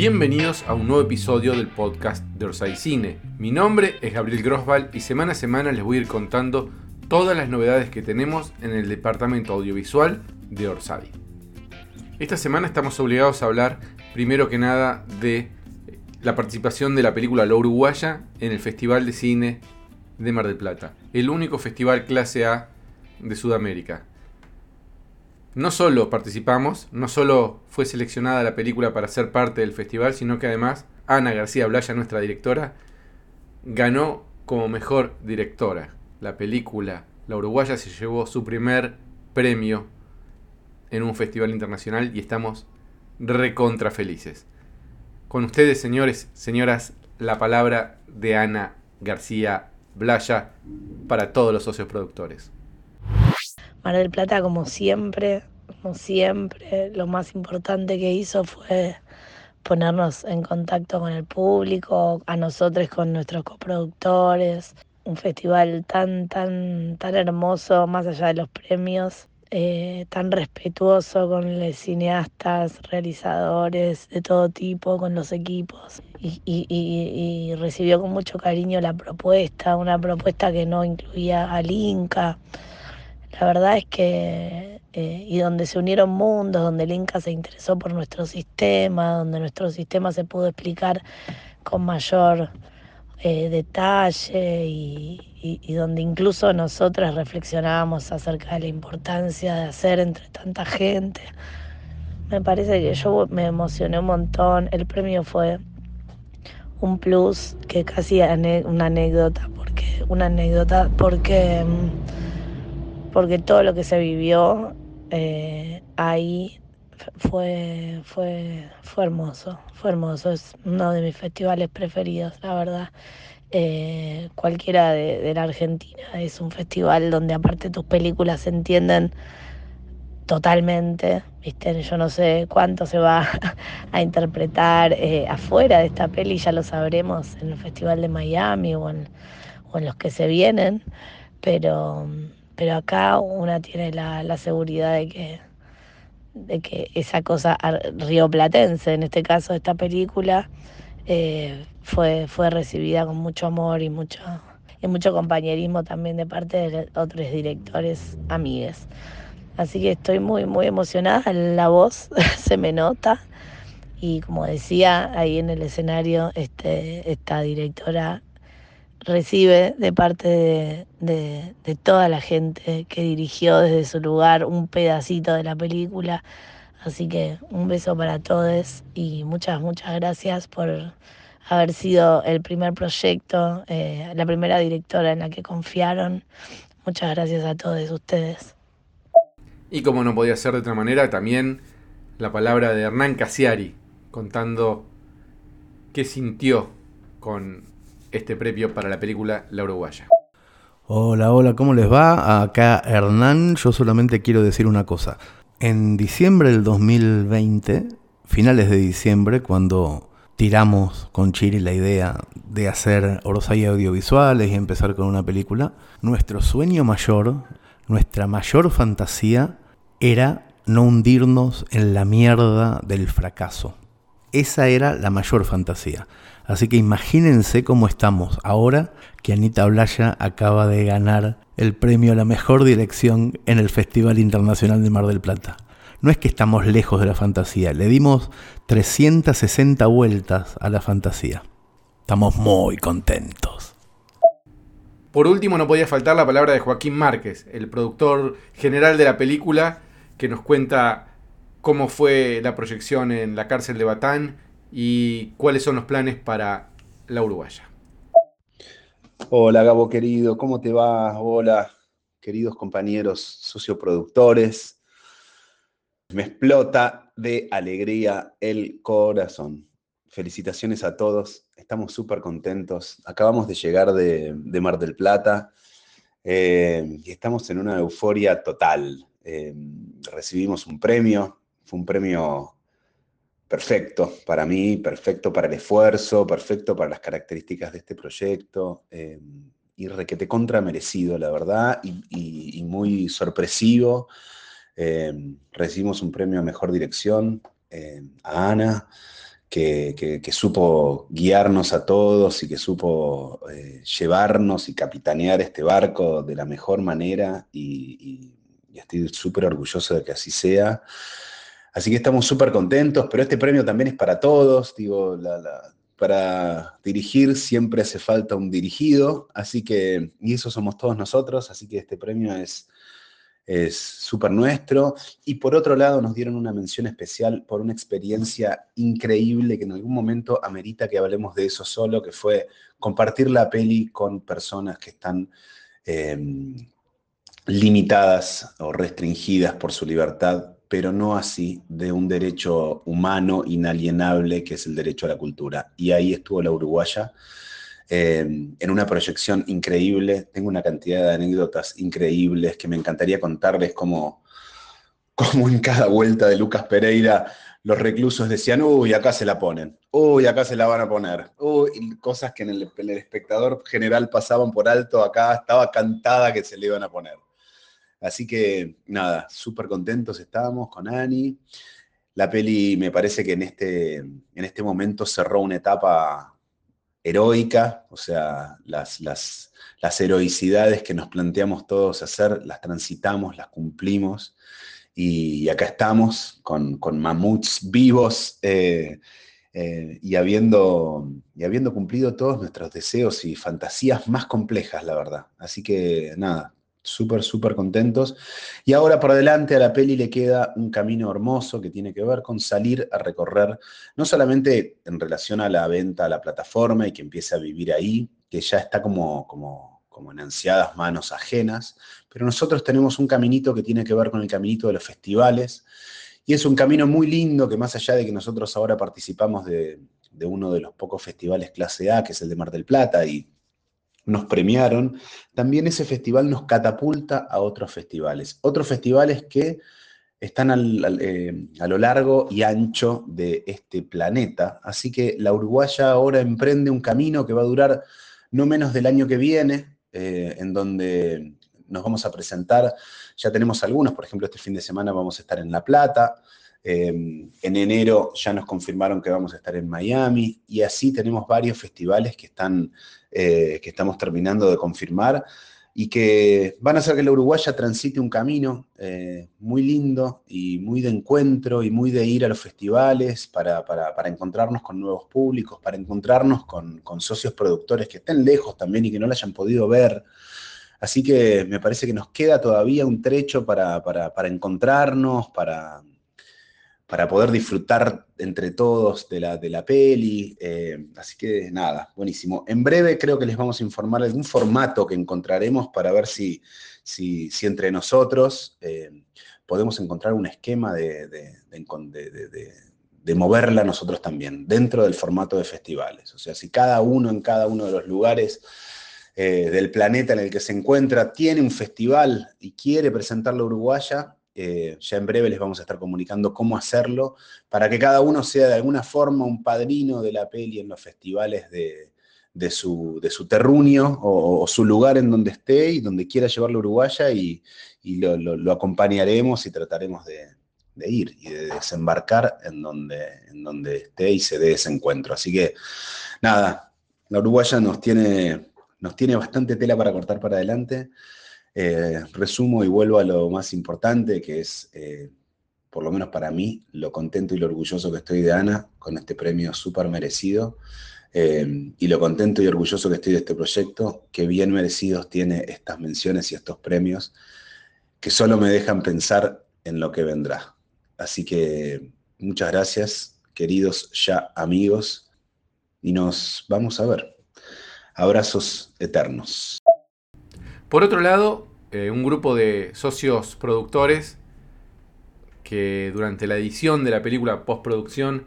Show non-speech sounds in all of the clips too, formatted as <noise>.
Bienvenidos a un nuevo episodio del podcast de Orsay Cine. Mi nombre es Gabriel Grosval y semana a semana les voy a ir contando todas las novedades que tenemos en el departamento audiovisual de Orsay. Esta semana estamos obligados a hablar primero que nada de la participación de la película La Uruguaya en el Festival de Cine de Mar del Plata, el único festival clase A de Sudamérica. No solo participamos, no solo fue seleccionada la película para ser parte del festival, sino que además Ana García Blaya, nuestra directora, ganó como mejor directora. La película La Uruguaya se llevó su primer premio en un festival internacional y estamos recontra felices. Con ustedes, señores, señoras, la palabra de Ana García Blaya para todos los socios productores. Mar del Plata, como siempre, como siempre, lo más importante que hizo fue ponernos en contacto con el público, a nosotros con nuestros coproductores, un festival tan, tan, tan hermoso, más allá de los premios, eh, tan respetuoso con los cineastas, realizadores de todo tipo, con los equipos. Y, y, recibió con mucho cariño la propuesta, una propuesta que no incluía al Inca. La verdad es que, eh, y donde se unieron mundos, donde el Inca se interesó por nuestro sistema, donde nuestro sistema se pudo explicar con mayor eh, detalle y, donde incluso nosotras reflexionábamos acerca de la importancia de hacer entre tanta gente. Me parece que yo me emocioné un montón. El premio fue un plus que casi una anécdota, porque una anécdota porque mm, porque todo lo que se vivió eh, ahí fue, fue, fue hermoso, fue hermoso, es uno de mis festivales preferidos, la verdad. Eh, cualquiera de, la Argentina. Es un festival donde aparte tus películas se entienden totalmente, ¿viste? Yo no sé cuánto se va <laughs> a interpretar eh, afuera de esta peli, ya lo sabremos en el Festival de Miami o en, los que se vienen, pero, pero acá una tiene la, seguridad de que, de que esa cosa rioplatense, en este caso esta película, eh, fue, fue recibida con mucho amor y mucho, y mucho compañerismo también de parte de otros directores amigues. Así que estoy muy, muy emocionada, la voz <laughs> se me nota y como decía ahí en el escenario, este, esta directora recibe de parte de, de, toda la gente que dirigió desde su lugar un pedacito de la película. Así que un beso para todos y muchas, muchas gracias por haber sido el primer proyecto, eh, la primera directora en la que confiaron. Muchas gracias a todos ustedes. Y como no podía ser de otra manera, también la palabra de Hernán Casiari, contando qué sintió con este premio para la película La Uruguaya. Hola, hola, ¿cómo les va? Acá Hernán, yo solamente quiero decir una cosa. En diciembre del 2020, finales de diciembre, cuando tiramos con Chiri la idea de hacer Orsay audiovisuales y empezar con una película, nuestro sueño mayor, nuestra mayor fantasía era no hundirnos en la mierda del fracaso. Esa era la mayor fantasía. Así que imagínense cómo estamos ahora que Anita Blaya acaba de ganar el premio a la mejor dirección en el Festival Internacional de Mar del Plata no es que estamos lejos de la fantasía, le dimos 360 vueltas a la fantasía. Estamos muy contentos. Por último, no podía faltar la palabra de Joaquín Márquez, el productor general de la película, que nos cuenta cómo fue la proyección en la cárcel de Batán y cuáles son los planes para la Uruguaya. Hola Gabo querido, ¿cómo te va? Hola queridos compañeros socioproductores, me explota de alegría el corazón. Felicitaciones a todos, estamos súper contentos. Acabamos de llegar de, Mar del Plata eh, y estamos en una euforia total. Eh, recibimos un premio, fue un premio perfecto para mí, perfecto para el esfuerzo, perfecto para las características de este proyecto eh, y requete contra merecido, la verdad, y muy sorpresivo eh, recibimos un premio a Mejor Dirección eh, a Ana, que, supo guiarnos a todos y que supo llevarnos y capitanear este barco de la mejor manera y, estoy súper orgulloso de que así sea. Así que estamos súper contentos, pero este premio también es para todos, digo, para dirigir siempre hace falta un dirigido, así que, y eso somos todos nosotros, así que este premio es es súper nuestro. Y por otro lado nos dieron una mención especial por una experiencia increíble que en algún momento amerita que hablemos de eso solo, que fue compartir la peli con personas que están em, limitadas o restringidas por su libertad, pero no así de un derecho humano inalienable que es el derecho a la cultura. Y ahí estuvo la uruguaya eh, en una proyección increíble. Tengo una cantidad de anécdotas increíbles que me encantaría contarles como, <laughs> como en cada vuelta de Lucas Pereira los reclusos decían, uy, acá se la ponen, uy, acá se la van a poner, uy, cosas que en el, en el espectador general pasaban por alto, acá estaba cantada que se le iban a poner. Así que nada, súper contentos estábamos con Ani. La peli me parece que en este, en este momento cerró una etapa heroica, o sea, las, las, heroicidades que nos planteamos todos hacer, las transitamos, las cumplimos, y, acá estamos con, mamuts vivos eh, eh, y, habiendo, y habiendo cumplido todos nuestros deseos y fantasías más complejas, la verdad. Así que nada, súper, súper contentos. Y ahora por adelante a la peli le queda un camino hermoso que tiene que ver con salir a recorrer, no solamente en relación a la venta a la plataforma y que empiece a vivir ahí, que ya está como, como, como en ansiadas manos ajenas, pero nosotros tenemos un caminito que tiene que ver con el caminito de los festivales. Y es un camino muy lindo que más allá de que nosotros ahora participamos de, de uno de los pocos festivales clase A, que es el de Mar del Plata, y nos premiaron, también ese festival nos catapulta a otros festivales. Otros festivales que están eh, a lo largo y ancho de este planeta. Así que la Uruguaya ahora emprende un camino que va a durar no menos del año que viene, eh, en donde nos vamos a presentar, ya tenemos algunos, por ejemplo, este fin de semana vamos a estar en La Plata, en enero ya nos confirmaron que vamos a estar en Miami y así tenemos varios festivales que están eh, que estamos terminando de confirmar y que van a hacer que la Uruguaya transite un camino eh, muy lindo y muy de encuentro y muy de ir a los festivales para, encontrarnos con nuevos públicos, para encontrarnos con, socios productores que estén lejos también y que no la hayan podido ver. Así que me parece que nos queda todavía un trecho para, para encontrarnos, para, para poder disfrutar entre todos de la, de la peli. Eh, así que nada, buenísimo. En breve creo que les vamos a informar de algún formato que encontraremos para ver si, si, entre nosotros eh, podemos encontrar un esquema de, de, moverla nosotros también, dentro del formato de festivales. O sea, si cada uno en cada uno de los lugares eh, del planeta en el que se encuentra tiene un festival y quiere presentarlo a Uruguaya, eh, ya en breve les vamos a estar comunicando cómo hacerlo, para que cada uno sea de alguna forma un padrino de la peli en los festivales de, su, terruño o, su lugar en donde esté y donde quiera llevarlo a Uruguaya y, lo, acompañaremos y trataremos de, ir y de desembarcar en donde, en donde esté y se dé ese encuentro. Así que nada, la Uruguaya nos tiene, nos tiene bastante tela para cortar para adelante. Eh, resumo y vuelvo a lo más importante, que es, eh, por lo menos para mí, lo contento y lo orgulloso que estoy de Ana con este premio súper merecido. Eh, y lo contento y orgulloso que estoy de este proyecto, que bien merecidos tiene estas menciones y estos premios, que solo me dejan pensar en lo que vendrá. Así que muchas gracias, queridos ya amigos, y nos vamos a ver. Abrazos eternos. Por otro lado, eh, un grupo de socios productores que durante la edición de la película postproducción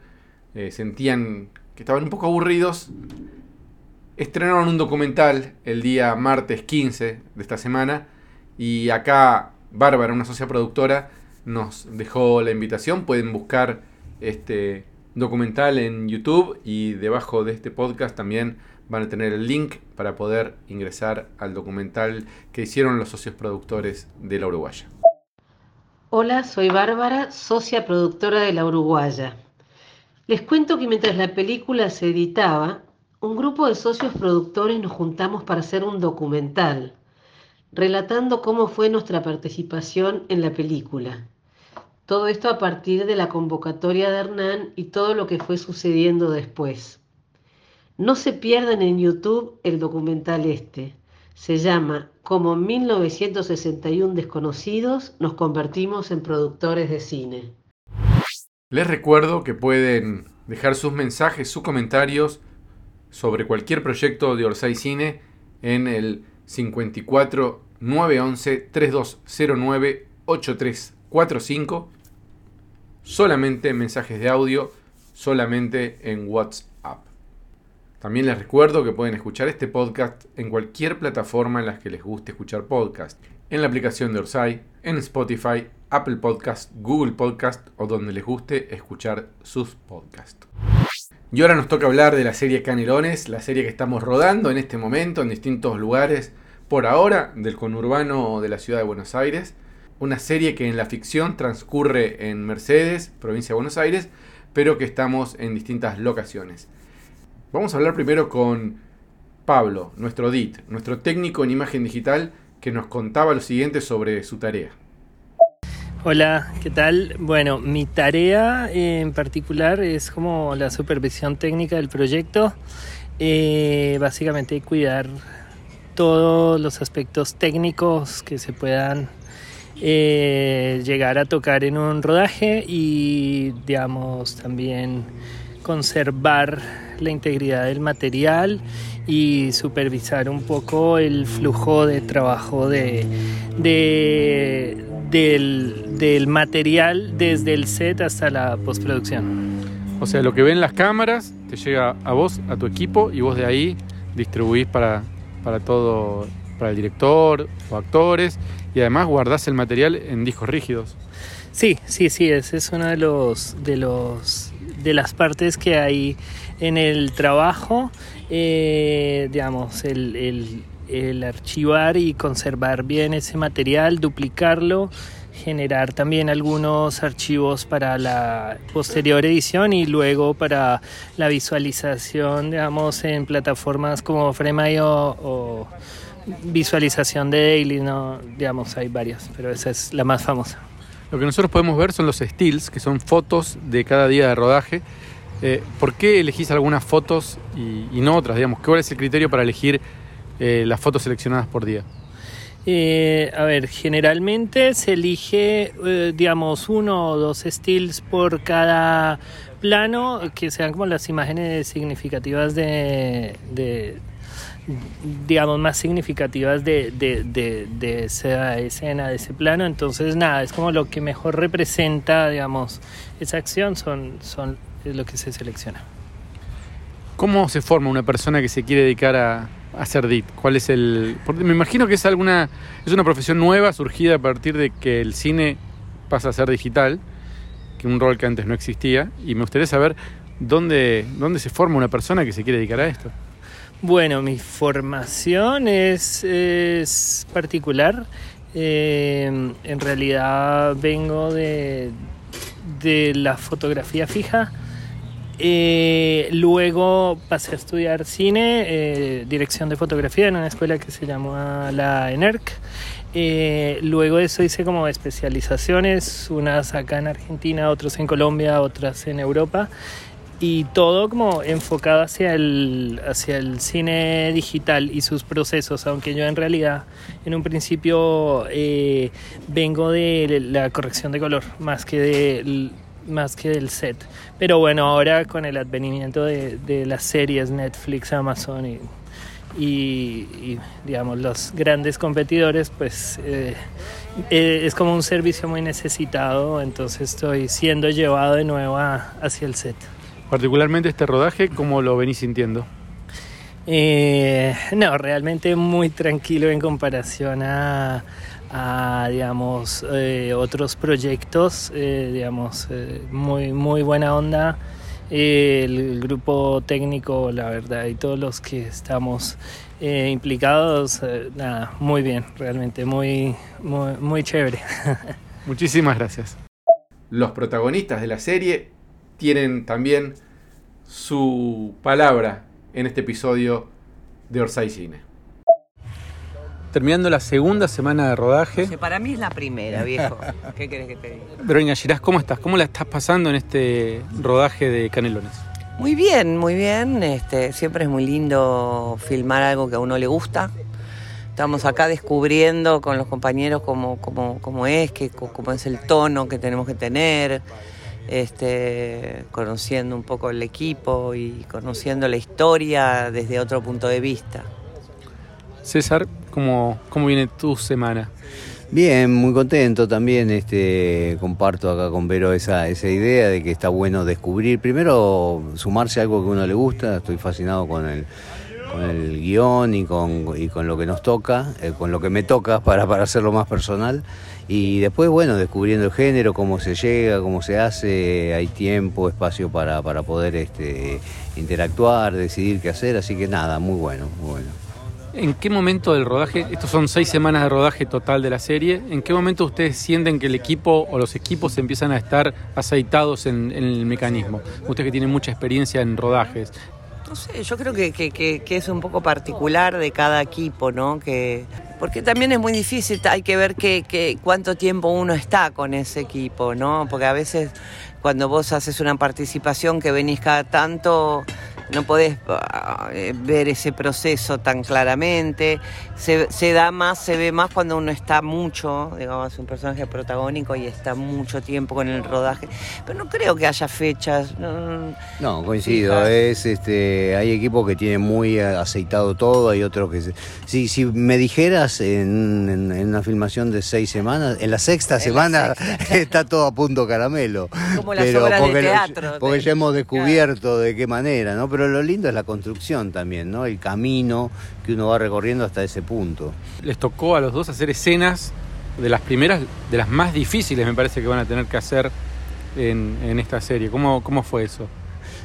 eh, sentían que estaban un poco aburridos, estrenaron un documental el día martes 15 de esta semana y acá Bárbara, una socia productora, nos dejó la invitación. Pueden buscar este documental en YouTube y debajo de este podcast también van a tener el link para poder ingresar al documental que hicieron los socios productores de La Uruguaya. Hola, soy Bárbara, socia productora de La Uruguaya. Les cuento que mientras la película se editaba, un grupo de socios productores nos juntamos para hacer un documental, relatando cómo fue nuestra participación en la película. Todo esto a partir de la convocatoria de Hernán y todo lo que fue sucediendo después. No se pierdan en YouTube el documental este. Se llama Como 1961 desconocidos nos convertimos en productores de cine. Les recuerdo que pueden dejar sus mensajes, sus comentarios sobre cualquier proyecto de Orsay Cine en el 54 911 3209 8345. Solamente mensajes de audio, solamente en WhatsApp. También les recuerdo que pueden escuchar este podcast en cualquier plataforma en la que les guste escuchar podcast. En la aplicación de Orsay, en Spotify, Apple Podcast, Google Podcast o donde les guste escuchar sus podcasts. Y ahora nos toca hablar de la serie Canelones, la serie que estamos rodando en este momento en distintos lugares, por ahora del conurbano de la ciudad de Buenos Aires. Una serie que en la ficción transcurre en Mercedes, provincia de Buenos Aires, pero que estamos en distintas locaciones. Vamos a hablar primero con Pablo, nuestro DIT, nuestro técnico en imagen digital, que nos contaba lo siguiente sobre su tarea. Hola, ¿qué tal? Bueno, mi tarea en particular es como la supervisión técnica del proyecto. Eh, básicamente cuidar todos los aspectos técnicos que se puedan eh, llegar a tocar en un rodaje y digamos también conservar la integridad del material y supervisar un poco el flujo de trabajo de, del, material desde el set hasta la postproducción. O sea, lo que ven las cámaras te llega a vos, a tu equipo, y vos de ahí distribuís para, para todo, para el director o actores, y además guardás el material en discos rígidos. Sí, sí, sí, ese es una de los de los de las partes que hay en el trabajo, eh, digamos, el, el, archivar y conservar bien ese material, duplicarlo, generar también algunos archivos para la posterior edición y luego para la visualización, digamos, en plataformas como Frame.io o visualización de Daily, ¿no? digamos, hay varias, pero esa es la más famosa. Lo que nosotros podemos ver son los stills, que son fotos de cada día de rodaje. Eh, ¿Por qué elegís algunas fotos y, no otras? Digamos, ¿Cuál es el criterio para elegir eh, las fotos seleccionadas por día? Eh, a ver, generalmente se elige, digamos, uno o dos stills por cada plano, que sean como las imágenes significativas de digamos, más significativas de, de, esa escena, de ese plano. Entonces, nada, es como lo que mejor representa, digamos, esa acción, son, son es lo que se selecciona. ¿Cómo se forma una persona que se quiere dedicar a, hacer DIT? ¿Cuál es el...? me imagino que es alguna... Es una profesión nueva surgida a partir de que el cine pasa a ser digital, que un rol que antes no existía, y me gustaría saber dónde, dónde se forma una persona que se quiere dedicar a esto. Bueno, mi formación es, particular. Eh, en realidad vengo de, de la fotografía fija. Eh, luego pasé a estudiar cine, eh, dirección de fotografía en una escuela que se llama la ENERC. luego de eso hice como especializaciones, unas acá en Argentina, otras en Colombia, otras en Europa y todo como enfocado hacia el, hacia el cine digital y sus procesos, aunque yo en realidad en un principio eh, vengo de la corrección de color más que, de, más que del set. Pero bueno, ahora con el advenimiento de, de las series Netflix, Amazon y, y, digamos los grandes competidores, pues eh, eh, es como un servicio muy necesitado, entonces estoy siendo llevado de nuevo hacia el set. Particularmente este rodaje, ¿cómo lo venís sintiendo? Eh, no, realmente muy tranquilo en comparación a, digamos, eh, otros proyectos, eh, digamos, muy, muy buena onda. el grupo técnico, la verdad, y todos los que estamos implicados, nada, muy bien, realmente muy, muy, muy chévere. <laughs> Muchísimas gracias. Los protagonistas de la serie tienen también su palabra en este episodio de Orsay Cine. Terminando la segunda semana de rodaje. Que para mí es la primera, viejo. <laughs> ¿Qué querés que te diga? Verónica Girás, ¿cómo estás? ¿Cómo la estás pasando en este rodaje de Canelones? Muy bien, muy bien. Este, siempre es muy lindo filmar algo que a uno le gusta. Estamos acá descubriendo con los compañeros cómo, cómo, cómo es, qué, cómo es el tono que tenemos que tener, este, conociendo un poco el equipo y conociendo la historia desde otro punto de vista. César, ¿cómo, cómo viene tu semana? Bien, muy contento también. Este, comparto acá con Vero esa, esa idea de que está bueno descubrir, primero sumarse a algo que a uno le gusta. Estoy fascinado con el, con el guion y con, y con lo que nos toca, eh, con lo que me toca para, para hacerlo más personal. Y después, bueno, descubriendo el género, cómo se llega, cómo se hace, hay tiempo, espacio para, para poder este, interactuar, decidir qué hacer. Así que nada, muy bueno, muy bueno. ¿En qué momento del rodaje, estos son seis semanas de rodaje total de la serie, en qué momento ustedes sienten que el equipo o los equipos empiezan a estar aceitados en, el mecanismo? Ustedes que tienen mucha experiencia en rodajes. No sé, yo creo que, es un poco particular de cada equipo, ¿no? Que, porque también es muy difícil, hay que ver que, cuánto tiempo uno está con ese equipo, ¿no? Porque a veces cuando vos haces una participación que venís cada tanto no podés ah, eh, ver ese proceso tan claramente. Se, se, da más, se ve más cuando uno está mucho, digamos, un personaje protagónico y está mucho tiempo con el rodaje. Pero no creo que haya fechas. No, no coincido. Es, este, hay equipos que tienen muy aceitado todo, hay otros que... Si, si me dijeras en, en, en, una filmación de seis semanas, en la sexta en semana la sexta. <laughs> está todo a punto caramelo. Como las Pero porque, de teatro. porque de... ya hemos descubierto claro. de qué manera, ¿no? Pero lo lindo es la construcción también, ¿no? El camino que uno va recorriendo hasta ese punto. Les tocó a los dos hacer escenas de las primeras, de las más difíciles, me parece que van a tener que hacer en, en esta serie. ¿Cómo, ¿Cómo fue eso?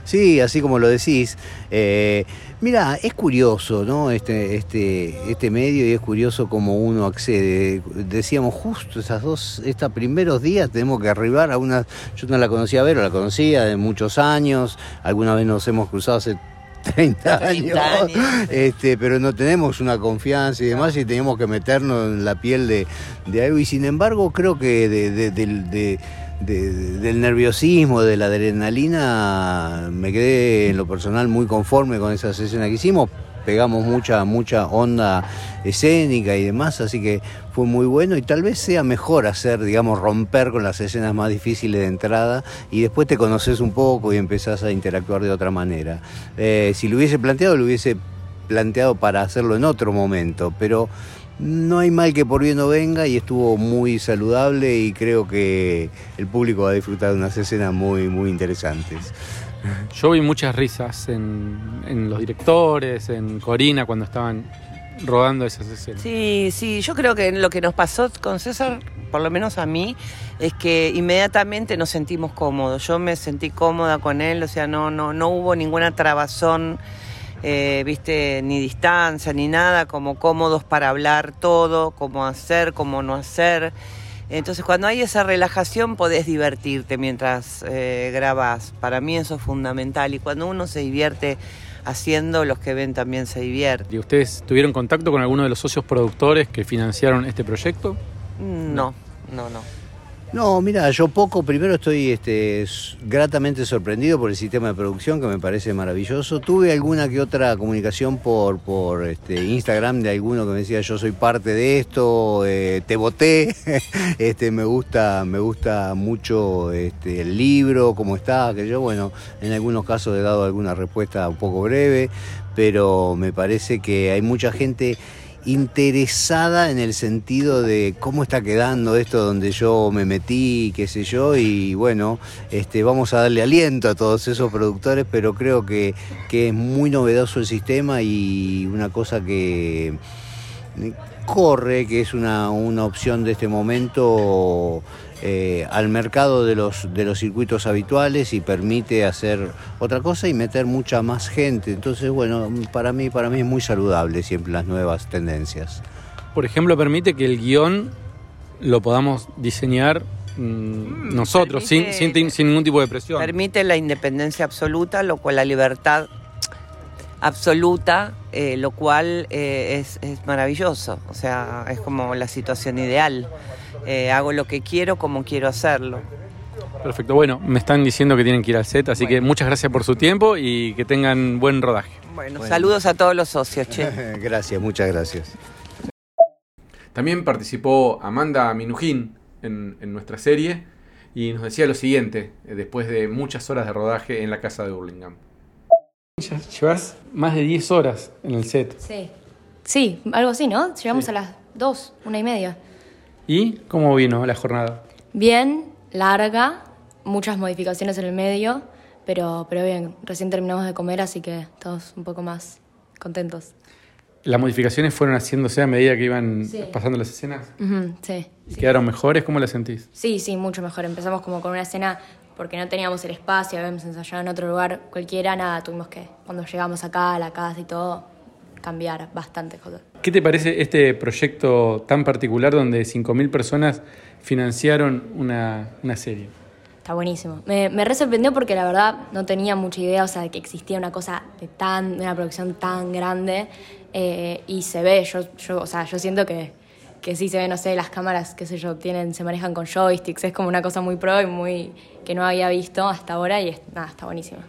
Sí, así como lo decís. Eh, mira, es curioso, ¿no? Este, este, este medio y es curioso cómo uno accede. Decíamos justo esas dos, estos primeros días tenemos que arribar a una. Yo no la conocía Vero, la conocía de muchos años. Alguna vez nos hemos cruzado hace 30 años, 30 años. Este, pero no tenemos una confianza y demás y tenemos que meternos en la piel de, de algo y sin embargo creo que de, de, de de, del nerviosismo, de la adrenalina, me quedé en lo personal muy conforme con esa escena que hicimos. Pegamos mucha, mucha onda escénica y demás, así que fue muy bueno y tal vez sea mejor hacer, digamos, romper con las escenas más difíciles de entrada y después te conoces un poco y empezás a interactuar de otra manera. Eh, si lo hubiese planteado, lo hubiese planteado para hacerlo en otro momento, pero no hay mal que por bien no venga y estuvo muy saludable y creo que el público va a disfrutar de unas escenas muy, muy interesantes. Yo vi muchas risas en, en los directores, en Corina cuando estaban rodando esas escenas. Sí, sí, yo creo que lo que nos pasó con César, por lo menos a mí, es que inmediatamente nos sentimos cómodos. Yo me sentí cómoda con él, o sea, no, no, no hubo ninguna trabazón eh, viste, ni distancia, ni nada, como cómodos para hablar todo, cómo hacer, cómo no hacer. Entonces cuando hay esa relajación podés divertirte mientras eh, grabas. Para mí eso es fundamental y cuando uno se divierte haciendo, los que ven también se divierten. ¿Y ustedes tuvieron contacto con alguno de los socios productores que financiaron este proyecto? No, no, no. No, mira, yo poco, primero estoy este, gratamente sorprendido por el sistema de producción que me parece maravilloso. Tuve alguna que otra comunicación por, por este, Instagram de alguno que me decía yo soy parte de esto, eh, te voté, <laughs> este, me gusta, me gusta mucho este, el libro, cómo está, que yo, bueno, en algunos casos he dado alguna respuesta un poco breve, pero me parece que hay mucha gente interesada en el sentido de cómo está quedando esto donde yo me metí, qué sé yo, y bueno, este, vamos a darle aliento a todos esos productores, pero creo que, que es muy novedoso el sistema y una cosa que corre, que es una, una opción de este momento eh, al mercado de los, de los circuitos habituales y permite hacer otra cosa y meter mucha más gente. Entonces, bueno, para mí, para mí es muy saludable siempre las nuevas tendencias. Por ejemplo, permite que el guion lo podamos diseñar mm, nosotros, sin, sin, sin ningún tipo de presión. Permite la independencia absoluta, lo cual la libertad absoluta, eh, lo cual eh, es, es maravilloso. O sea, es como la situación ideal. Eh, hago lo que quiero como quiero hacerlo. Perfecto, bueno, me están diciendo que tienen que ir al set, así que muchas gracias por su tiempo y que tengan buen rodaje. Bueno, Bueno. saludos a todos los socios, che. <laughs> gracias, muchas gracias. También participó Amanda Minujín en, en nuestra serie y nos decía lo siguiente, eh, después de muchas horas de rodaje en la casa de Burlingame. Llevas más de 10 horas en el set. Sí. Sí, algo así, ¿no? Llegamos a las dos, una y media. ¿Y cómo vino la jornada? Bien, larga, muchas modificaciones en el medio, pero, pero bien, recién terminamos de comer, así que estamos un poco más contentos. ¿Las modificaciones fueron haciéndose a medida que iban Sí. pasando las escenas? Sí. ¿Y ¿Quedaron mejores? ¿Cómo las sentís? Sí, sí, mucho mejor. Empezamos como con una escena porque no teníamos el espacio, habíamos ensayado en otro lugar cualquiera, nada, tuvimos que, cuando llegamos acá a la casa y todo, cambiar bastantes cosas. ¿Qué te parece este proyecto tan particular donde 5.000 personas financiaron una, una serie? Está buenísimo. Me, me re sorprendió porque la verdad no tenía mucha idea, o sea, de que existía una cosa de tan, de una producción tan grande eh, y se ve, yo, yo, o sea, yo siento que, que sí se ve, no sé, las cámaras, qué sé yo, tienen, se manejan con joysticks, es como una cosa muy pro y muy que no había visto hasta ahora y es- nada, está buenísimo.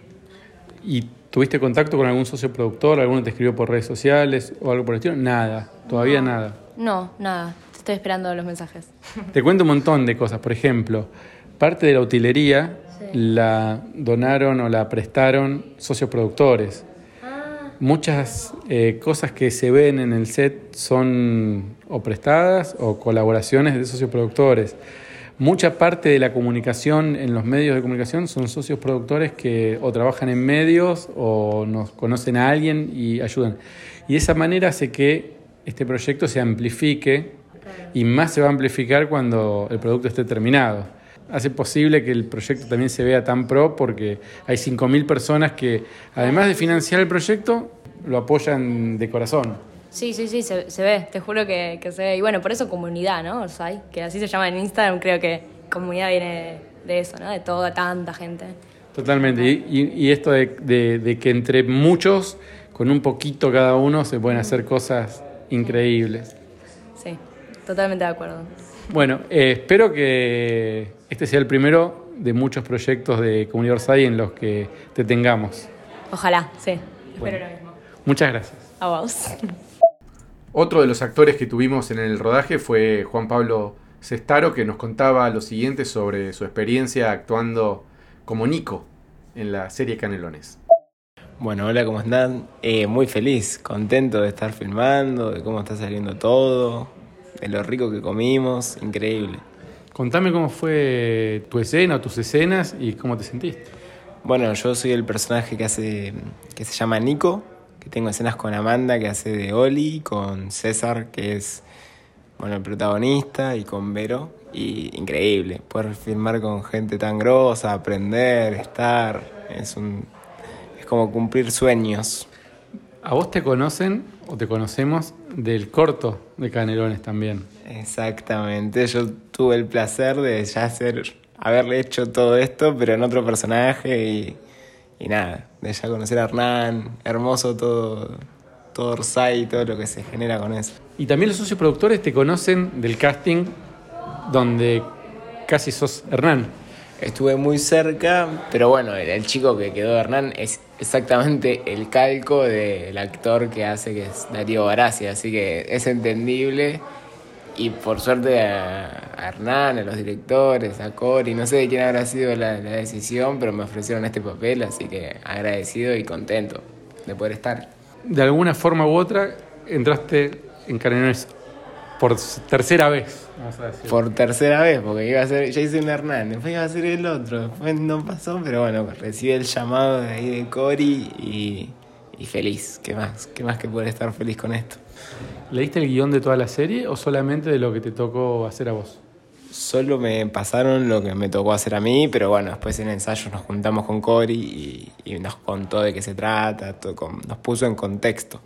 ¿Y tuviste contacto con algún socio productor? ¿Alguno te escribió por redes sociales o algo por el estilo? Nada, todavía nada. No, nada, estoy esperando los mensajes. <laughs> Te cuento un montón de cosas. Por ejemplo, parte de la utilería la donaron o la prestaron socios productores. Muchas eh, cosas que se ven en el set son o prestadas o colaboraciones de socios productores. Mucha parte de la comunicación en los medios de comunicación son socios productores que o trabajan en medios o nos conocen a alguien y ayudan. Y esa manera hace que este proyecto se amplifique y más se va a amplificar cuando el producto esté terminado. Hace posible que el proyecto también se vea tan pro porque hay 5.000 personas que, además de financiar el proyecto, lo apoyan de corazón. Sí, sí, sí, se, se ve, te juro que, que se ve. Y bueno, por eso comunidad, ¿no? Orsay, que así se llama en Instagram, creo que comunidad viene de eso, ¿no? De toda tanta gente. Totalmente. Y, y- y esto de, de- de que entre muchos, con un poquito cada uno, se pueden hacer cosas increíbles. Sí, totalmente de acuerdo. Bueno, eh, espero que este sea el primero de muchos proyectos de Comunidad Orsay en los que te tengamos. Ojalá, sí. Bueno. Espero lo mismo. Muchas gracias. A vos. <laughs> Otro de los actores que tuvimos en el rodaje fue Juan Pablo Cestaro, que nos contaba lo siguiente sobre su experiencia actuando como Nico en la serie Canelones. Bueno, hola, ¿cómo están? Eh, muy feliz, contento de estar filmando, de cómo está saliendo todo, de lo rico que comimos, increíble. Contame cómo fue tu escena o tus escenas y cómo te sentiste. Bueno, yo soy el personaje que hace, que se llama Nico, que tengo escenas con Amanda, que hace de Oli, con César, que es, bueno, el protagonista, y con Vero, y increíble, poder filmar con gente tan grosa, aprender, estar, es un, es como cumplir sueños. ¿A vos te conocen o te conocemos del corto de Canelones también? Exactamente, yo tuve el placer de ya hacer, haberle hecho todo esto, pero en otro personaje y, y nada, de ya conocer a Hernán, hermoso todo, todo Orsay y todo lo que se genera con eso. Y también los socios productores te conocen del casting donde casi sos Hernán. Estuve muy cerca, pero bueno, el, el chico que quedó Hernán es exactamente el calco del actor que hace, que es Darío Barassi, así que es entendible. Y por suerte a, a Hernán, a los directores, a Cori, no sé de quién habrá sido la, la decisión, pero me ofrecieron este papel, así que agradecido y contento de poder estar. De alguna forma u otra entraste en Canelones por tercera vez. Vamos a decir. Por tercera vez, porque iba a ser, ya hice un Hernán, después iba a ser el otro, después no pasó, pero bueno, recibí el llamado de ahí de Cori y, y feliz, ¿qué más? ¿Qué más que poder estar feliz con esto? ¿Leíste el guion de toda la serie o solamente de lo que te tocó hacer a vos? Solo me pasaron lo que me tocó hacer a mí, pero bueno, después en ensayos nos juntamos con Cori y, y nos contó de qué se trata, todo con- nos puso en contexto.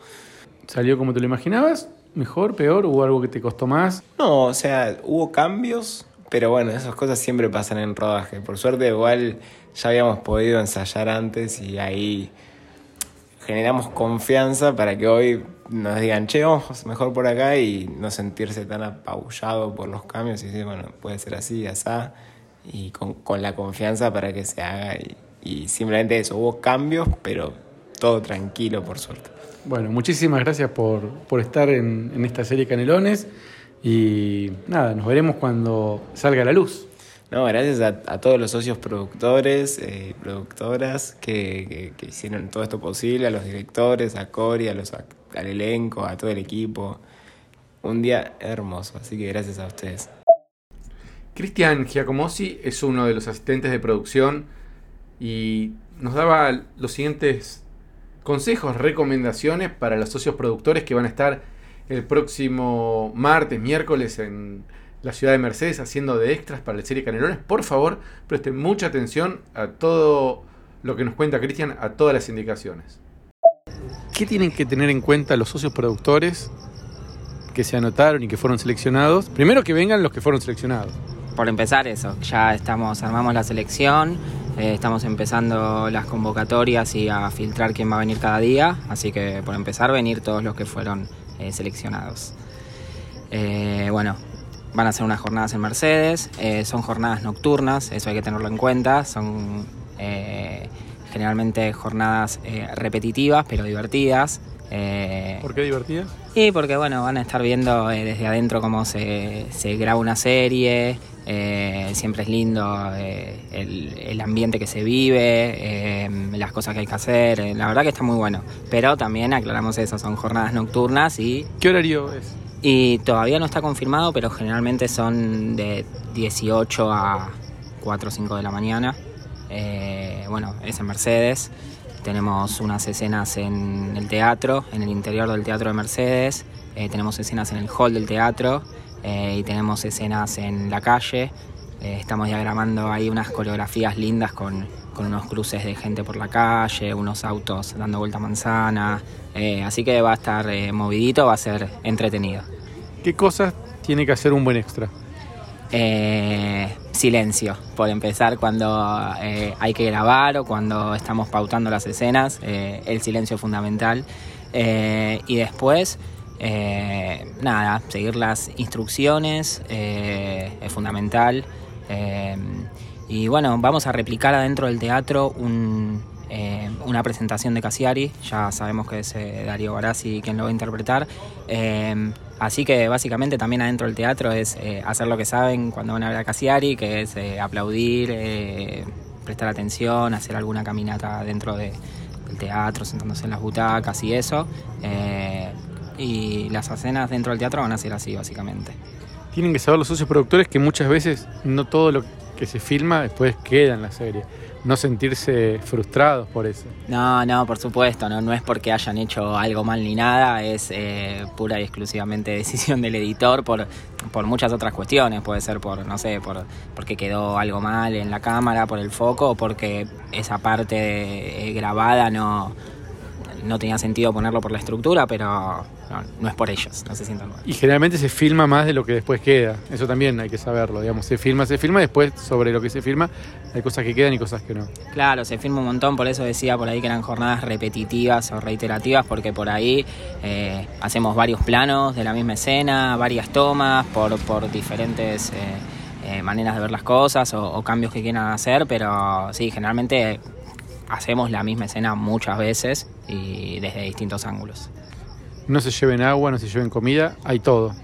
¿Salió como te lo imaginabas? ¿Mejor, peor? ¿Hubo algo que te costó más? No, o sea, hubo cambios, pero bueno, esas cosas siempre pasan en rodaje. Por suerte igual ya habíamos podido ensayar antes y ahí generamos confianza para que hoy nos digan, che, vamos mejor por acá y no sentirse tan apabullado por los cambios y decir, bueno, puede ser así, así, y con, con la confianza para que se haga y, y simplemente eso, hubo cambios, pero todo tranquilo por suerte. Bueno, muchísimas gracias por, por estar en, en, esta serie Canelones y nada, nos veremos cuando salga la luz. No, gracias a, a todos los socios productores, eh, productoras que, que, que, hicieron todo esto posible, a los directores, a Cori, a los, a, al elenco, a todo el equipo. Un día hermoso, así que gracias a ustedes. Cristian Giacomosi es uno de los asistentes de producción y nos daba los siguientes consejos, recomendaciones para los socios productores que van a estar el próximo martes, miércoles en la ciudad de Mercedes haciendo de extras para la serie Canelones. Por favor, presten mucha atención a todo lo que nos cuenta Cristian, a todas las indicaciones. ¿Qué tienen que tener en cuenta los socios productores que se anotaron y que fueron seleccionados? Primero que vengan los que fueron seleccionados. Por empezar eso, ya estamos, armamos la selección, eh, estamos empezando las convocatorias y a filtrar quién va a venir cada día, así que por empezar venir todos los que fueron eh, seleccionados. Eh, bueno, van a ser unas jornadas en Mercedes, son jornadas nocturnas, eso hay que tenerlo en cuenta, son generalmente jornadas repetitivas pero divertidas. ¿Por qué divertidas? Y porque bueno, van a estar viendo desde adentro cómo se, se graba una serie, eh, siempre es lindo eh, el, el, ambiente que se vive, eh, las cosas que hay que hacer, la verdad que está muy bueno. Pero también aclaramos eso, son jornadas nocturnas y... ¿Qué horario es? Y todavía no está confirmado, pero generalmente son de 18 a 4 o 5 de la mañana. Bueno, es en Mercedes. Tenemos unas escenas en el teatro, en el interior del teatro de Mercedes. tenemos escenas en el hall del teatro eh, y tenemos escenas en la calle. Eh, estamos diagramando ahí unas coreografías lindas con, con, unos cruces de gente por la calle, unos autos dando vuelta a manzana. Eh, así que va a estar movidito, va a ser entretenido. ¿Qué cosas tiene que hacer un buen extra? Silencio, por empezar, cuando hay que grabar o cuando estamos pautando las escenas, el silencio es fundamental. y después eh, nada, seguir las instrucciones eh, es fundamental. Eh, y bueno, vamos a replicar adentro del teatro un, eh, una presentación de Cassiari. Ya sabemos que es eh, Darío Barassi quien lo va a interpretar. Eh, así que básicamente también adentro del teatro es hacer lo que saben cuando van a ver a Cassiari, que es aplaudir, prestar atención, hacer alguna caminata dentro de, del teatro, sentándose en las butacas y eso y las escenas dentro del teatro van a ser así, básicamente. Tienen que saber los socios productores que muchas veces no todo lo que se filma después queda en la serie. No sentirse frustrados por eso. No, no, por supuesto, no, no es porque hayan hecho algo mal ni nada, es eh, pura y exclusivamente <laughs> decisión del editor por, por muchas otras cuestiones. Puede ser por, no sé, por porque quedó algo mal en la cámara, por el foco, o porque esa parte eh, grabada no, no tenía sentido ponerlo por la estructura, pero no, no es por ellos, no se sientan mal. Y generalmente se filma más de lo que después queda, eso también hay que saberlo, digamos, se filma, se filma, después sobre lo que se filma hay cosas que quedan y cosas que no. Claro, se filma un montón, por eso decía por ahí que eran jornadas repetitivas o reiterativas, porque por ahí eh, hacemos varios planos de la misma escena, varias tomas por, por diferentes... Eh, eh, maneras de ver las cosas o, o cambios que quieran hacer, pero sí, generalmente hacemos la misma escena muchas veces y desde distintos ángulos. No se lleven agua, no se lleven comida, hay todo.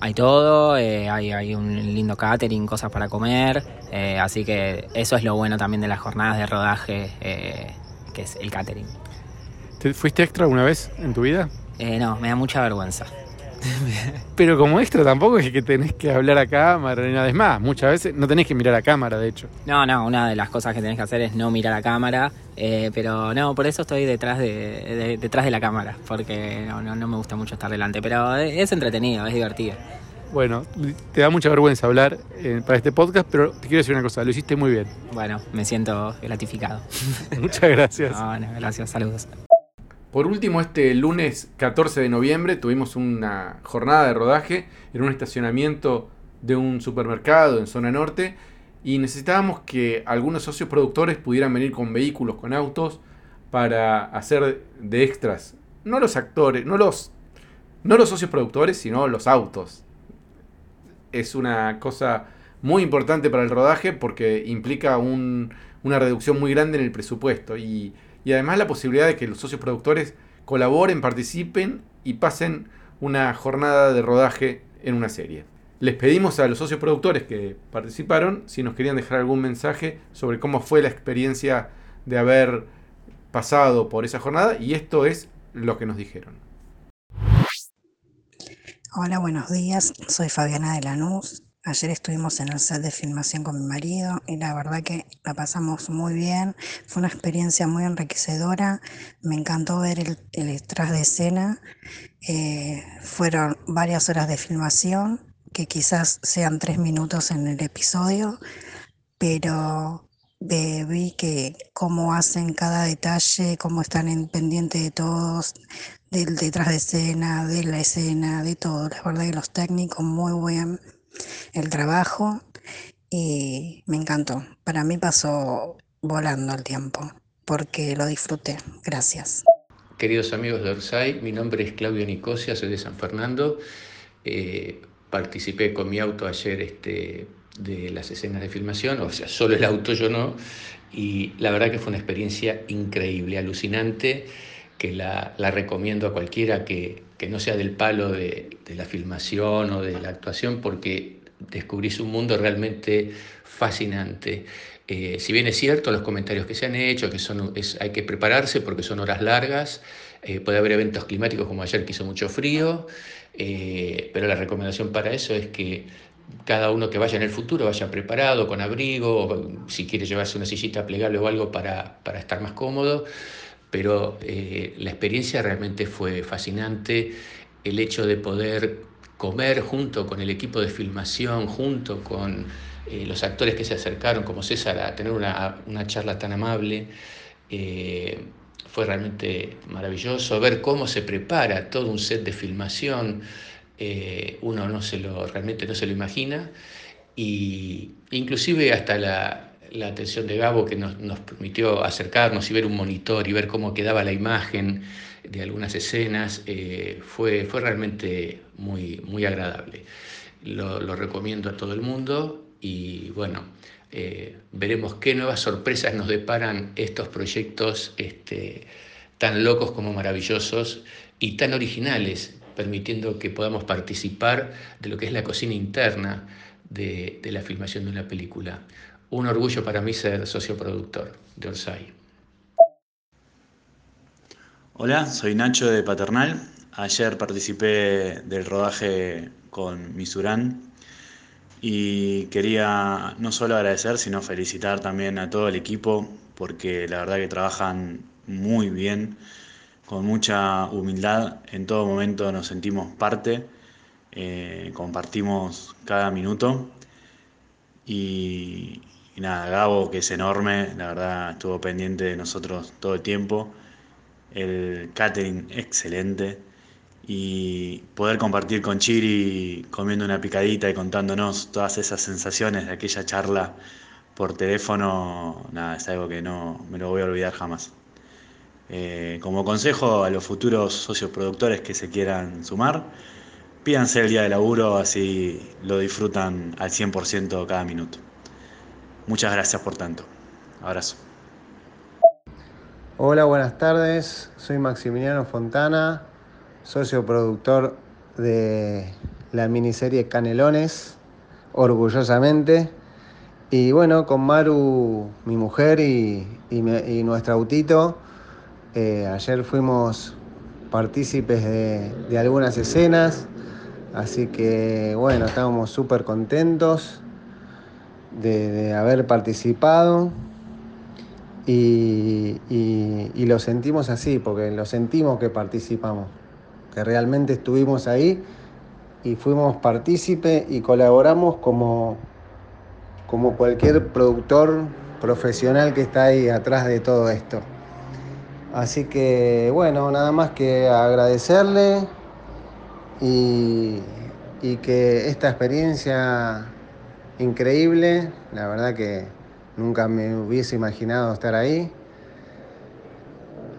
Hay todo, eh, hay, hay, un lindo catering, cosas para comer, eh, así que eso es lo bueno también de las jornadas de rodaje, eh, que es el catering. ¿Te fuiste extra alguna vez en tu vida? Eh, no, me da mucha vergüenza. <laughs> Pero como extra tampoco es que tenés que hablar a cámara ni nada. Es más, muchas veces no tenés que mirar a cámara, de hecho. No, no, una de las cosas que tenés que hacer es no mirar a cámara. Eh, pero no, por eso estoy detrás de, de detrás de la cámara, porque no, no, no, me gusta mucho estar delante. Pero es entretenido, es divertido. Bueno, te da mucha vergüenza hablar eh, para este podcast, pero te quiero decir una cosa, lo hiciste muy bien. Bueno, me siento gratificado. <laughs> Muchas gracias. No, no, gracias, saludos. Por último, este lunes 14 de noviembre tuvimos una jornada de rodaje en un estacionamiento de un supermercado en zona norte y necesitábamos que algunos socios productores pudieran venir con vehículos, con autos, para hacer de extras. No los actores, no los, no los socios productores, sino los autos. Es una cosa muy importante para el rodaje porque implica un, una reducción muy grande en el presupuesto y, y además la posibilidad de que los socios productores colaboren, participen y pasen una jornada de rodaje en una serie. Les pedimos a los socios productores que participaron si nos querían dejar algún mensaje sobre cómo fue la experiencia de haber pasado por esa jornada y esto es lo que nos dijeron. Hola, buenos días. Soy Fabiana de Lanús. Ayer estuvimos en el set de filmación con mi marido y la verdad que la pasamos muy bien. Fue una experiencia muy enriquecedora. Me encantó ver el, el detrás de escena. Eh, fueron varias horas de filmación, que quizás sean tres minutos en el episodio, pero vi que cómo hacen cada detalle, cómo están en pendiente de todos, del detrás de escena, de la escena, de todo. La verdad que los técnicos muy bien el trabajo y me encantó. Para mí pasó volando el tiempo porque lo disfruté. Gracias. Queridos amigos de Orsay, mi nombre es Claudio Nicosia, soy de San Fernando. Eh, participé con mi auto ayer este, de las escenas de filmación, o sea, solo el auto yo no, y la verdad que fue una experiencia increíble, alucinante, que la, la recomiendo a cualquiera que, que, no sea del palo de, la filmación o de la actuación, porque descubrís un mundo realmente fascinante. Eh, si bien es cierto los comentarios que se han hecho, que son, hay que prepararse porque son horas largas, eh, puede haber eventos climáticos como ayer que hizo mucho frío, eh, pero la recomendación para eso es que cada uno que vaya en el futuro vaya preparado, con abrigo, si quiere llevarse una sillita plegable o algo para estar más cómodo, pero eh, la experiencia realmente fue fascinante, el hecho de poder comer junto con el equipo de filmación, junto con eh, los actores que se acercaron, como César, a tener una, una charla tan amable. Eh, fue realmente maravilloso ver cómo se prepara todo un set de filmación, uno no se lo, realmente no se lo imagina, y inclusive hasta la, la atención de Gabo que nos, nos, permitió acercarnos y ver un monitor y ver cómo quedaba la imagen de algunas escenas, eh, fue, fue realmente muy, muy agradable. Lo, lo recomiendo a todo el mundo y bueno, eh, veremos qué nuevas sorpresas nos deparan estos proyectos este, tan locos como maravillosos y tan originales, permitiendo que podamos participar de lo que es la cocina interna de, de la filmación de una película. Un orgullo para mí ser socio productor de Orsay. Hola, soy Nacho de Paternal. Ayer participé del rodaje con Misurán y quería no solo agradecer, sino felicitar también a todo el equipo, porque la verdad que trabajan muy bien, con mucha humildad, en todo momento nos sentimos parte, eh, compartimos cada minuto y, y nada, Gabo, que es enorme, la verdad estuvo pendiente de nosotros todo el tiempo, el catering excelente y poder compartir con Chiri comiendo una picadita y contándonos todas esas sensaciones de aquella charla por teléfono, nada, es algo que no me lo voy a olvidar jamás. Eh, como consejo a los futuros socios productores que se quieran sumar, pídanse el día de laburo, así lo disfrutan al 100% cada minuto. Muchas gracias por tanto. Abrazo. Hola, buenas tardes. Soy Maximiliano Fontana, socio productor de la miniserie Canelones, orgullosamente. Y bueno, con Maru, mi mujer y, y, y nuestro autito, eh, ayer fuimos partícipes de, de, algunas escenas, así que bueno, estábamos súper contentos de, haber participado. Y, y lo sentimos así, porque lo sentimos que participamos que realmente estuvimos ahí y fuimos partícipe y colaboramos como, como cualquier productor profesional que está ahí atrás de todo esto. Así que bueno, nada más que agradecerle y, y que esta experiencia increíble, la verdad que nunca me hubiese imaginado estar ahí.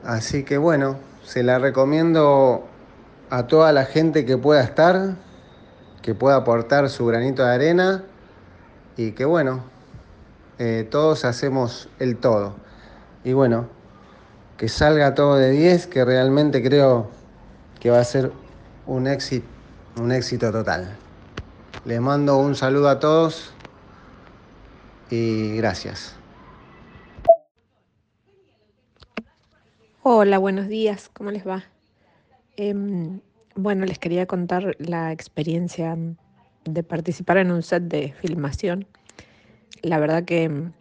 Así que bueno, se la recomiendo a toda la gente que pueda estar, que pueda aportar su granito de arena y que bueno, eh, todos hacemos el todo. Y bueno, que salga todo de 10, que realmente creo que va a ser un éxito, un éxito total. Les mando un saludo a todos y gracias. Hola, buenos días, ¿cómo les va? Em, bueno, les quería contar la experiencia de participar en un set de filmación. La verdad que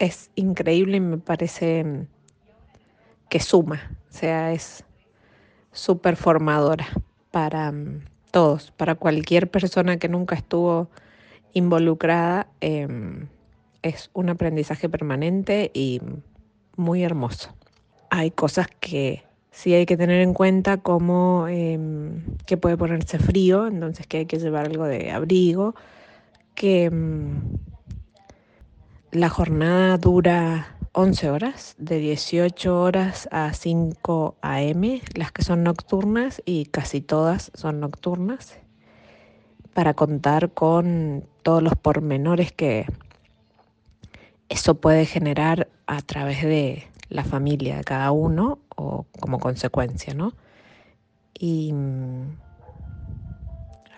es increíble y me parece que suma, o sea, es súper formadora para todos, para cualquier persona que nunca estuvo involucrada. Em, es un aprendizaje permanente y muy hermoso. Hay cosas que sí hay que tener en cuenta como em, que puede ponerse frío, entonces que hay que llevar algo de abrigo, que em, la jornada dura 11 horas, de 18 horas a 5 a.m., las que son nocturnas y casi todas son nocturnas, para contar con todos los pormenores que eso puede generar a través de la familia de cada uno o como consecuencia, ¿no? Y mm,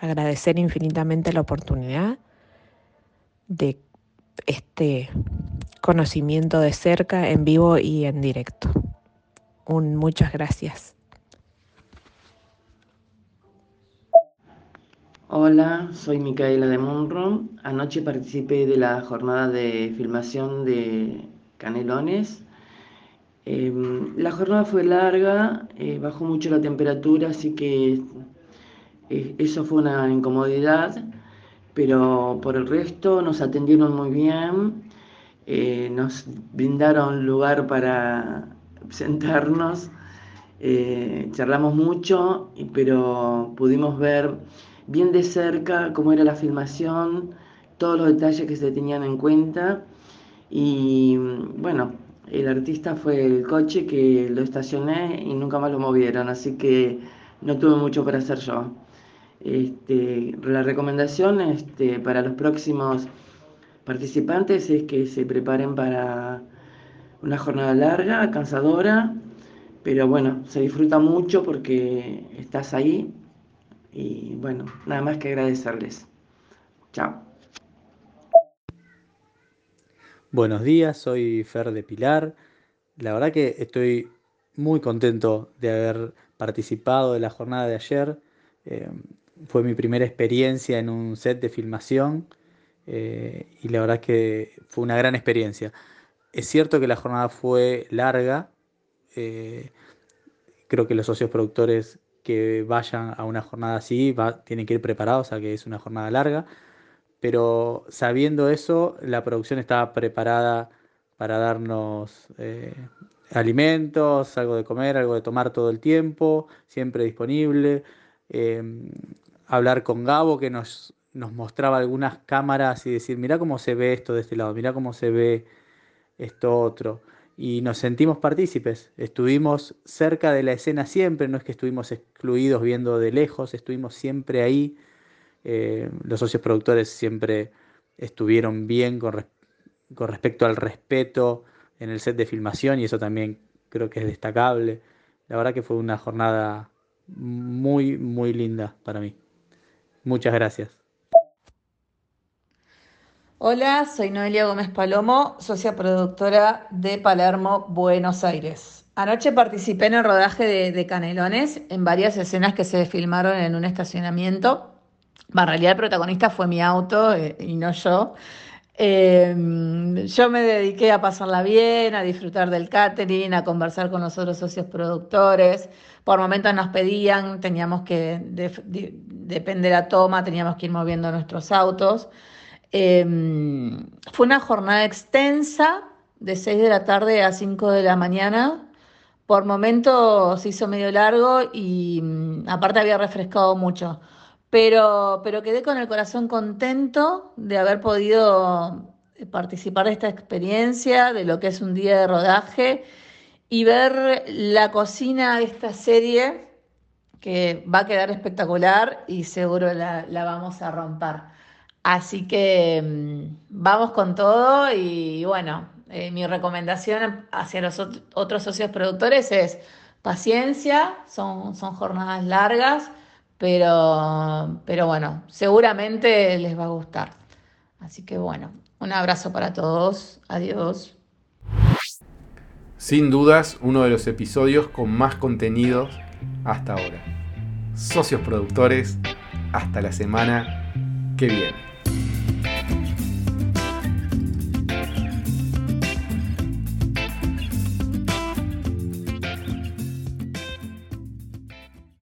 agradecer infinitamente la oportunidad de este conocimiento de cerca, en vivo y en directo. Un muchas gracias. Hola, soy Micaela de Monro. Anoche participé de la jornada de filmación de Canelones. Em, la jornada fue larga, eh, bajó mucho la temperatura, así que eh, eso fue una incomodidad, pero por el resto nos atendieron muy bien, eh, nos brindaron lugar para sentarnos, charlamos mucho, pero pudimos ver bien de cerca cómo era la filmación, todos los detalles que se tenían en cuenta y bueno, el artista fue el coche que lo estacioné y nunca más lo movieron, así que no tuve mucho para hacer yo. Este, la recomendación este, para los próximos participantes es que se preparen para una jornada larga, cansadora, pero bueno, se disfruta mucho porque estás ahí y bueno, nada más que agradecerles. Chao. Buenos días, soy Fer de Pilar. La verdad que estoy muy contento de haber participado de la jornada de ayer. Eh, fue mi primera experiencia en un set de filmación eh, y la verdad que fue una gran experiencia. Es cierto que la jornada fue larga. Eh, creo que los socios productores que vayan a una jornada así tienen que ir preparados a que es una jornada larga, pero sabiendo eso, la producción estaba preparada para darnos eh, alimentos, algo de comer, algo de tomar todo el tiempo, siempre disponible. Hablar con Gabo que nos, nos mostraba algunas cámaras y decir, mira cómo se ve esto de este lado, mira cómo se ve esto otro y nos sentimos partícipes. Estuvimos cerca de la escena siempre, no es que estuvimos excluidos viendo de lejos, estuvimos siempre ahí. Eh, los socios productores siempre estuvieron bien con, con, respecto al respeto en el set de filmación y eso también creo que es destacable. La verdad que fue una jornada muy, muy linda para mí. Muchas gracias. Hola, soy Noelia Gómez Palomo, socia productora de Palermo, Buenos Aires. Anoche participé en el rodaje de, Canelones en varias escenas que se filmaron en un estacionamiento. en realidad el protagonista fue mi auto eh, y no yo. Em, yo me dediqué a pasarla bien, a disfrutar del catering, a conversar con los otros socios productores. Por momentos nos pedían, teníamos que, de la toma, teníamos que ir moviendo nuestros autos. Em, fue una jornada extensa, de 6 de la tarde a 5 de la mañana. Por momentos se hizo medio largo y mm, aparte había refrescado mucho. pero, pero quedé con el corazón contento de haber podido participar de esta experiencia, de lo que es un día de rodaje y ver la cocina de esta serie que va a quedar espectacular y seguro la, vamos a romper. Así que mm, vamos con todo y bueno, eh, mi recomendación hacia los otros socios productores es paciencia, son, son jornadas largas, pero, pero bueno, seguramente les va a gustar. Así que bueno, un abrazo para todos, adiós. Sin dudas, uno de los episodios con más contenidos hasta ahora. Socios productores, hasta la semana que viene.